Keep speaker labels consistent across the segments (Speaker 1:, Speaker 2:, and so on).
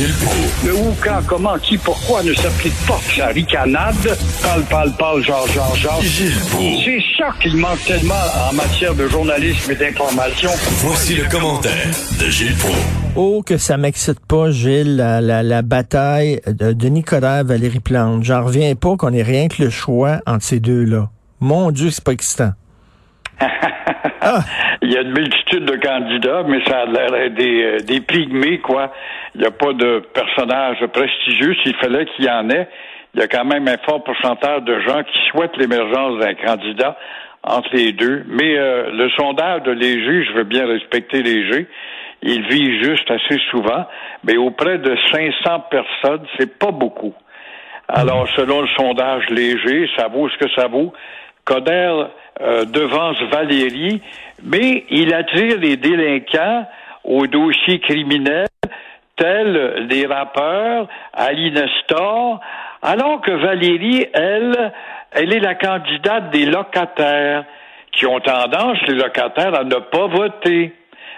Speaker 1: Gilles Proulx.
Speaker 2: Le où, quand, comment, qui, pourquoi ne s'applique pas sa ricanade? Parle, parle, parle, genre, genre, genre.
Speaker 1: Gilles Proulx.
Speaker 2: C'est ça qu'il manque tellement en matière de journalisme et d'information.
Speaker 1: Voici le commentaire de Gilles Proulx.
Speaker 3: Oh, que ça m'excite pas, Gilles, la, la, la bataille de Denis Coderre, Valérie Plante. J'en reviens pas qu'on ait rien que le choix entre ces deux-là. Mon Dieu, c'est pas excitant.
Speaker 2: Ah. Il y a une multitude de candidats, mais ça a l'air des, euh, des pygmées, quoi. Il n'y a pas de personnage prestigieux. S'il fallait qu'il y en ait, il y a quand même un fort pourcentage de gens qui souhaitent l'émergence d'un candidat entre les deux. Mais euh, le sondage de Léger, je veux bien respecter Léger, il vit juste assez souvent, mais auprès de 500 personnes, c'est pas beaucoup. Alors, selon le sondage Léger, ça vaut ce que ça vaut. Coder euh, devance Valérie, mais il attire les délinquants au dossier criminel, tels les rappeurs, Ali Nestor, alors que Valérie, elle, elle est la candidate des locataires qui ont tendance, les locataires, à ne pas voter.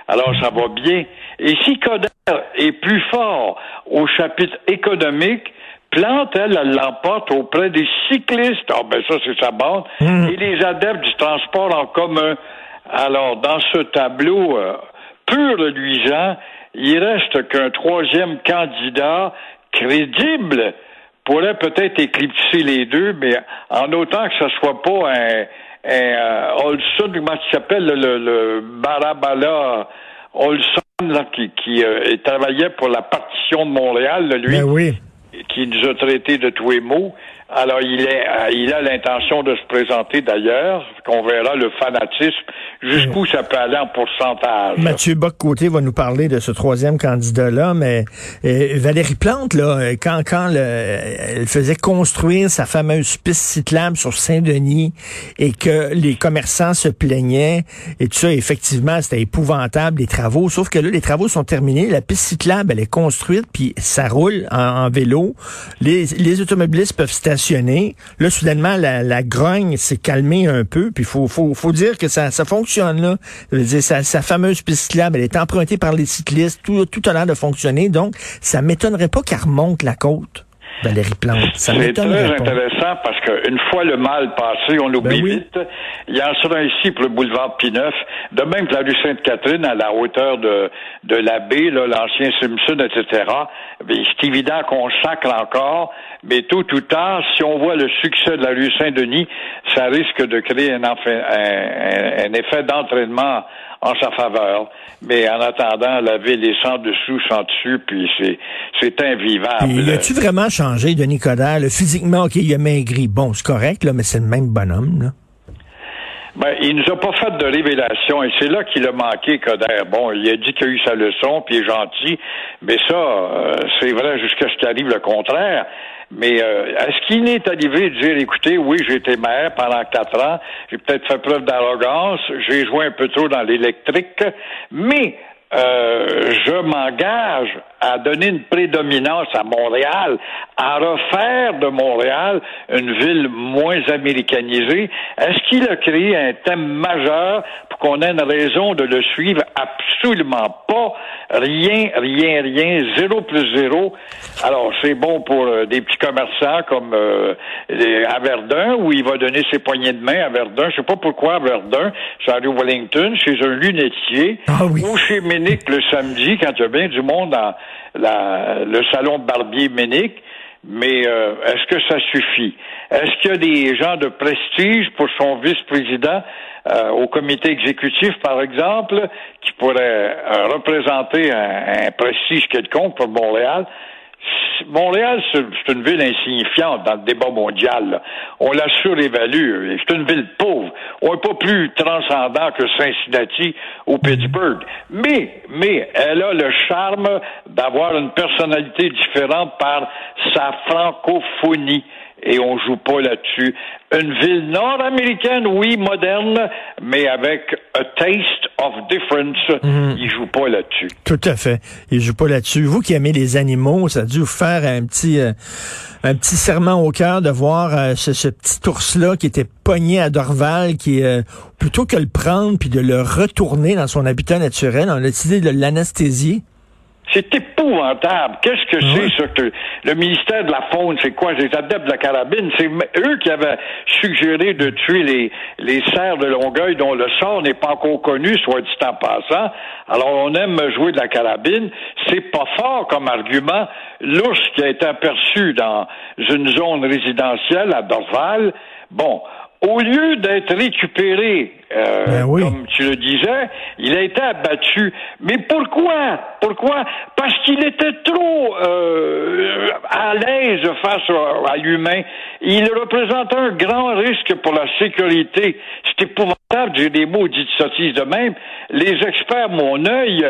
Speaker 2: Alors, ça va bien. Et si Coder est plus fort au chapitre économique, Plante, elle, elle l'emporte auprès des cyclistes. Ah, ben ça, c'est sa bande. Et les adeptes du transport en commun. Alors, dans ce tableau euh, pur luisant, il reste qu'un troisième candidat crédible pourrait peut-être éclipser les deux, mais en autant que ce soit pas un, un euh, Olson, comment il s'appelle, le, le Barabala Olson, là, qui, qui euh, travaillait pour la partition de Montréal, là, lui
Speaker 3: Ben oui.
Speaker 2: Qui nous a traités de tous les mots. Alors, il, est, euh, il a l'intention de se présenter d'ailleurs, qu'on verra le fanatisme, jusqu'où ça peut aller en pourcentage.
Speaker 3: Mathieu Bock-Côté va nous parler de ce troisième candidat-là, mais euh, Valérie Plante, là, euh, quand, quand le- elle faisait construire sa fameuse piste cyclable sur Saint-Denis et que les commerçants se plaignaient et tout ça, effectivement, c'était épouvantable, les travaux. Sauf que là, les travaux sont terminés, la piste cyclable, elle est construite, puis ça roule en, en vélo. Les, les automobilistes peuvent stationner. Là, soudainement, la, la grogne s'est calmée un peu, puis faut, faut, faut dire que ça, ça fonctionne, là. Je sa fameuse piste cyclable, elle est empruntée par les cyclistes, tout, tout a l'air de fonctionner, donc ça m'étonnerait pas qu'elle remonte la côte, Valérie Plante. Ça
Speaker 2: C'est très intéressant parce qu'une fois le mal passé, on l'oublie
Speaker 3: Ben oui.
Speaker 2: vite. Il y en sera ici pour le boulevard Pineuf, de même que la rue Sainte-Catherine à la hauteur de, de la baie, là, l'ancien Simpson, etc. C'est évident qu'on sacre encore, mais tôt ou tard, si on voit le succès de la rue Saint-Denis, ça risque de créer un- un- un effet d'entraînement en sa faveur. Mais en attendant, la ville est sans dessous, sans dessus, puis c'est, c'est invivable.
Speaker 3: Puis, as-tu vraiment changé, Denis Coderre? là? Physiquement, OK, il a maigri. Bon, c'est correct, là, mais c'est le même bonhomme, là.
Speaker 2: Ben, il nous a pas fait de révélation et c'est là qu'il a manqué, Coder. Bon, il a dit qu'il a eu sa leçon, puis il est gentil, mais ça, euh, c'est vrai jusqu'à ce qu'il arrive le contraire. Mais euh, est-ce qu'il est arrivé de dire, écoutez, oui, j'ai été maire pendant quatre ans, j'ai peut-être fait preuve d'arrogance, j'ai joué un peu trop dans l'électrique, mais euh, je m'engage à donner une prédominance à Montréal, à refaire de Montréal une ville moins américanisée. Est-ce qu'il a créé un thème majeur pour qu'on ait une raison de le suivre? Absolument pas. Rien, rien, rien. Zéro plus zéro. Alors, c'est bon pour euh, des petits commerçants comme euh, les- à Verdun, où il va donner ses poignées de main à Verdun. Je sais pas pourquoi à Verdun, c'est à rue Wellington, chez un lunetier,
Speaker 3: Ah oui.
Speaker 2: ou chez Ménic le samedi, quand il y a bien du monde dans la- le salon de barbier Ménic. Mais euh, est-ce que ça suffit? Est-ce qu'il y a des gens de prestige pour son vice-président euh, au comité exécutif, par exemple, qui pourraient euh, représenter un, un prestige quelconque pour Montréal? Montréal, c'est une ville insignifiante dans le débat mondial. On la surévalue. C'est une ville pauvre. On n'est pas plus transcendant que Cincinnati ou Pittsburgh. Mais, mais, elle a le charme d'avoir une personnalité différente par sa francophonie. Et on joue pas là-dessus. Une ville nord-américaine, oui, moderne, mais avec a taste of difference. Il joue pas là-dessus.
Speaker 3: Tout à fait. Il joue pas là-dessus. Vous qui aimez les animaux, ça a dû vous faire un petit euh, un petit serment au cœur de voir euh, ce, ce petit ours-là qui était pogné à Dorval, qui euh, plutôt que le prendre puis de le retourner dans son habitat naturel, on a décidé de l'anesthésier.
Speaker 2: C'est épouvantable. Qu'est-ce que c'est, ça, que le ministère de la Faune, c'est quoi? Les adeptes de la carabine, c'est eux qui avaient suggéré de tuer les, les cerfs de Longueuil dont le sort n'est pas encore connu, soit dit en passant. Alors, on aime jouer de la carabine. C'est pas fort comme argument. L'ours qui a été aperçu dans une zone résidentielle à Dorval, bon, au lieu d'être récupéré, euh,
Speaker 3: Ben oui.
Speaker 2: comme tu le disais, il a été abattu. Mais pourquoi? Pourquoi? Parce qu'il était trop euh, à l'aise face à, à l'humain. Il représentait un grand risque pour la sécurité. C'est épouvantable, j'ai des mots dits de sottise de même. Les experts, mon œil,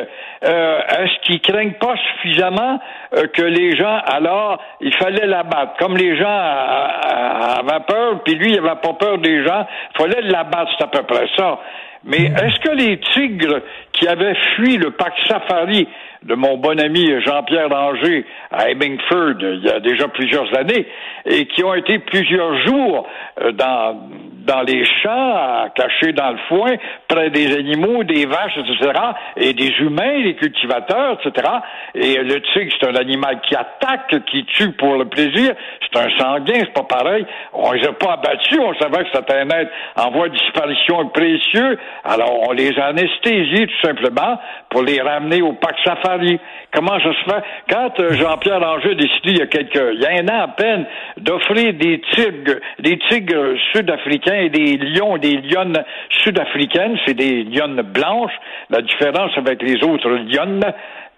Speaker 2: euh, est-ce qu'ils craignent pas suffisamment euh, que les gens, alors, il fallait l'abattre? Comme les gens euh, euh, avaient peur, puis lui, il avait pas peur des gens, il fallait l'abattre, c'est à peu près ça. Mais est-ce que les tigres qui avaient fui le parc safari de mon bon ami Jean-Pierre Danger à Hemingford il y a déjà plusieurs années et qui ont été plusieurs jours euh, dans dans les champs, cachés dans le foin, près des animaux, des vaches, etc., et des humains, des cultivateurs, etc. Et le tigre, c'est un animal qui attaque, qui tue pour le plaisir. C'est un sanguin, c'est pas pareil. On les a pas abattus, on savait que c'était un être en voie de disparition précieux. Alors, on les a anesthésiés, tout simplement, pour les ramener au parc safari. Comment ça se fait? Quand euh, Jean-Pierre Ranger a décidé, il y a quelques, il y a un an à peine, d'offrir des tigres, des tigres sud-africains et des lions, des lionnes sud-africaines, c'est des lionnes blanches. La différence avec les autres lionnes,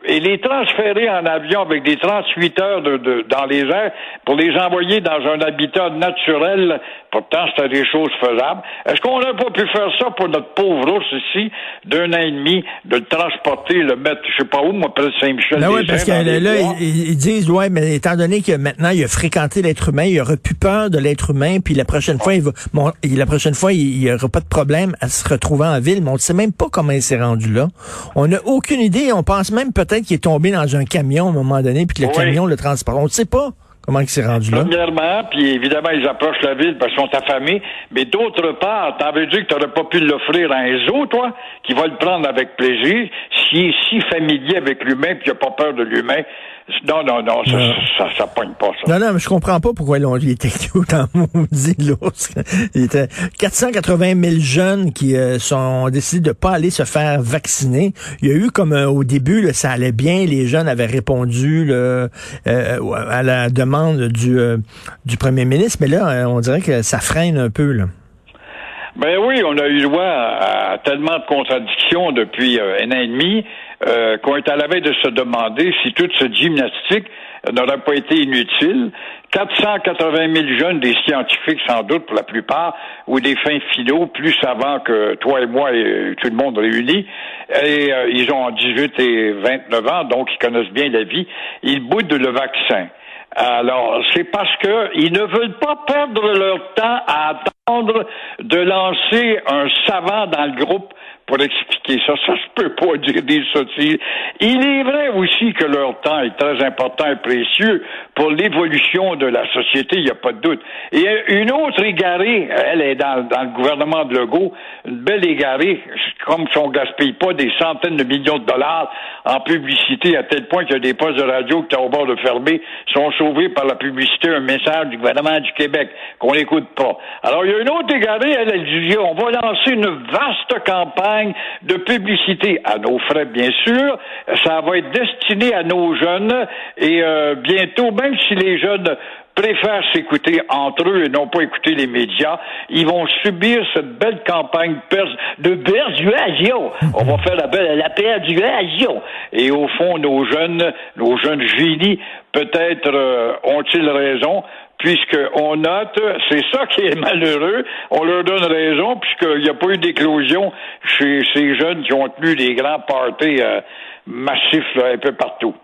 Speaker 2: et les transférer en avion avec des 38 heures de, de- dans les airs pour les envoyer dans un habitat naturel. Pourtant, c'était des choses faisables. Est-ce qu'on n'a pas pu faire ça pour notre pauvre ours ici, d'un an et demi, de le transporter, le mettre, je sais pas où, moi, près de Saint-Michel.
Speaker 3: Ben oui, parce que là, ils, ils disent, ouais, mais étant donné que maintenant il a fréquenté l'être humain, il aura plus peur de l'être humain, puis la prochaine fois, il va, bon, la prochaine fois, il, il aura pas de problème à se retrouver en ville, mais on ne sait même pas comment il s'est rendu là. On n'a aucune idée. On pense même peut-être qu'il est tombé dans un camion à un moment donné, puis que le
Speaker 2: Oui.
Speaker 3: camion le transporte. On ne sait pas comment il s'est rendu là.
Speaker 2: Premièrement, puis évidemment, ils approchent la ville parce qu'ils sont affamés. Mais d'autre part, t'en veux dire que t'aurais pas pu l'offrir à un zoo, toi, qui va le prendre avec plaisir, s'il est si familier avec l'humain puis il a pas peur de l'humain. Non, non, non, ça,
Speaker 3: Non.
Speaker 2: ça, ça, pogne pas, ça.
Speaker 3: Non, non, mais je comprends pas pourquoi ils ont- il était cute en maudit l'ours. Il était 480 000 jeunes qui euh, sont ont décidé de pas aller se faire vacciner. Il y a eu comme euh, au début, là, ça allait bien, les jeunes avaient répondu là, euh, à la demande du, euh, du premier ministre, mais là, on dirait que ça freine un peu. Là.
Speaker 2: Ben oui, on a eu droit à, à tellement de contradictions depuis un an et demi euh, qu'on est à la veille de se demander si toute cette gymnastique n'aurait pas été inutile. 480 000 jeunes, des scientifiques sans doute pour la plupart, ou des fins philo plus savants que toi et moi et tout le monde réunis. Et euh, ils ont 18 et 29 ans, donc ils connaissent bien la vie. Ils boudent le vaccin. Alors, c'est parce que ils ne veulent pas perdre leur temps à attendre de lancer un savant dans le groupe pour expliquer ça. Ça, je peux pas dire des sottises. Il est vrai aussi que leur temps est très important et précieux pour l'évolution de la société, il n'y a pas de doute. Et une autre égarée, elle est dans, le gouvernement de Legault, une belle égarée, comme si on gaspille pas des centaines de millions de dollars en publicité à tel point qu'il y a des postes de radio qui sont au bord de fermer, sont sauvés par la publicité, un message du gouvernement du Québec qu'on n'écoute pas. Alors, il y a une autre égarée, elle, elle dit, on va lancer une vaste campagne de publicité à nos frais, bien sûr. Ça va être destiné à nos jeunes et euh, bientôt, même si les jeunes préfèrent s'écouter entre eux et non pas écouter les médias, ils vont subir cette belle campagne de persuasion. On va faire la, belle, la persuasion. Et au fond, nos jeunes, nos jeunes génies, peut-être euh, ont-ils raison, puisqu'on note, c'est ça qui est malheureux, on leur donne raison, puisqu'il n'y a pas eu d'éclosion chez ces jeunes qui ont tenu des grands parties euh, massifs là, un peu partout.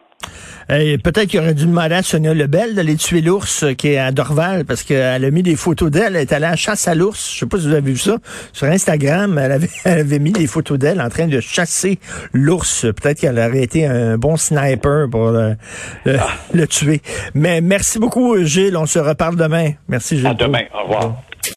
Speaker 3: Peut-être qu'il aurait dû demander à Sonia Lebel d'aller tuer l'ours euh, qui est à Dorval parce qu'elle a mis des photos d'elle. Elle est allée à la chasse à l'ours. Je sais pas si vous avez vu ça. Sur Instagram, elle avait, elle avait mis des photos d'elle en train de chasser l'ours. Peut-être qu'elle aurait été un bon sniper pour le, le, le tuer. Mais merci beaucoup, Gilles. On se reparle demain. Merci, Gilles.
Speaker 2: À demain. Au revoir.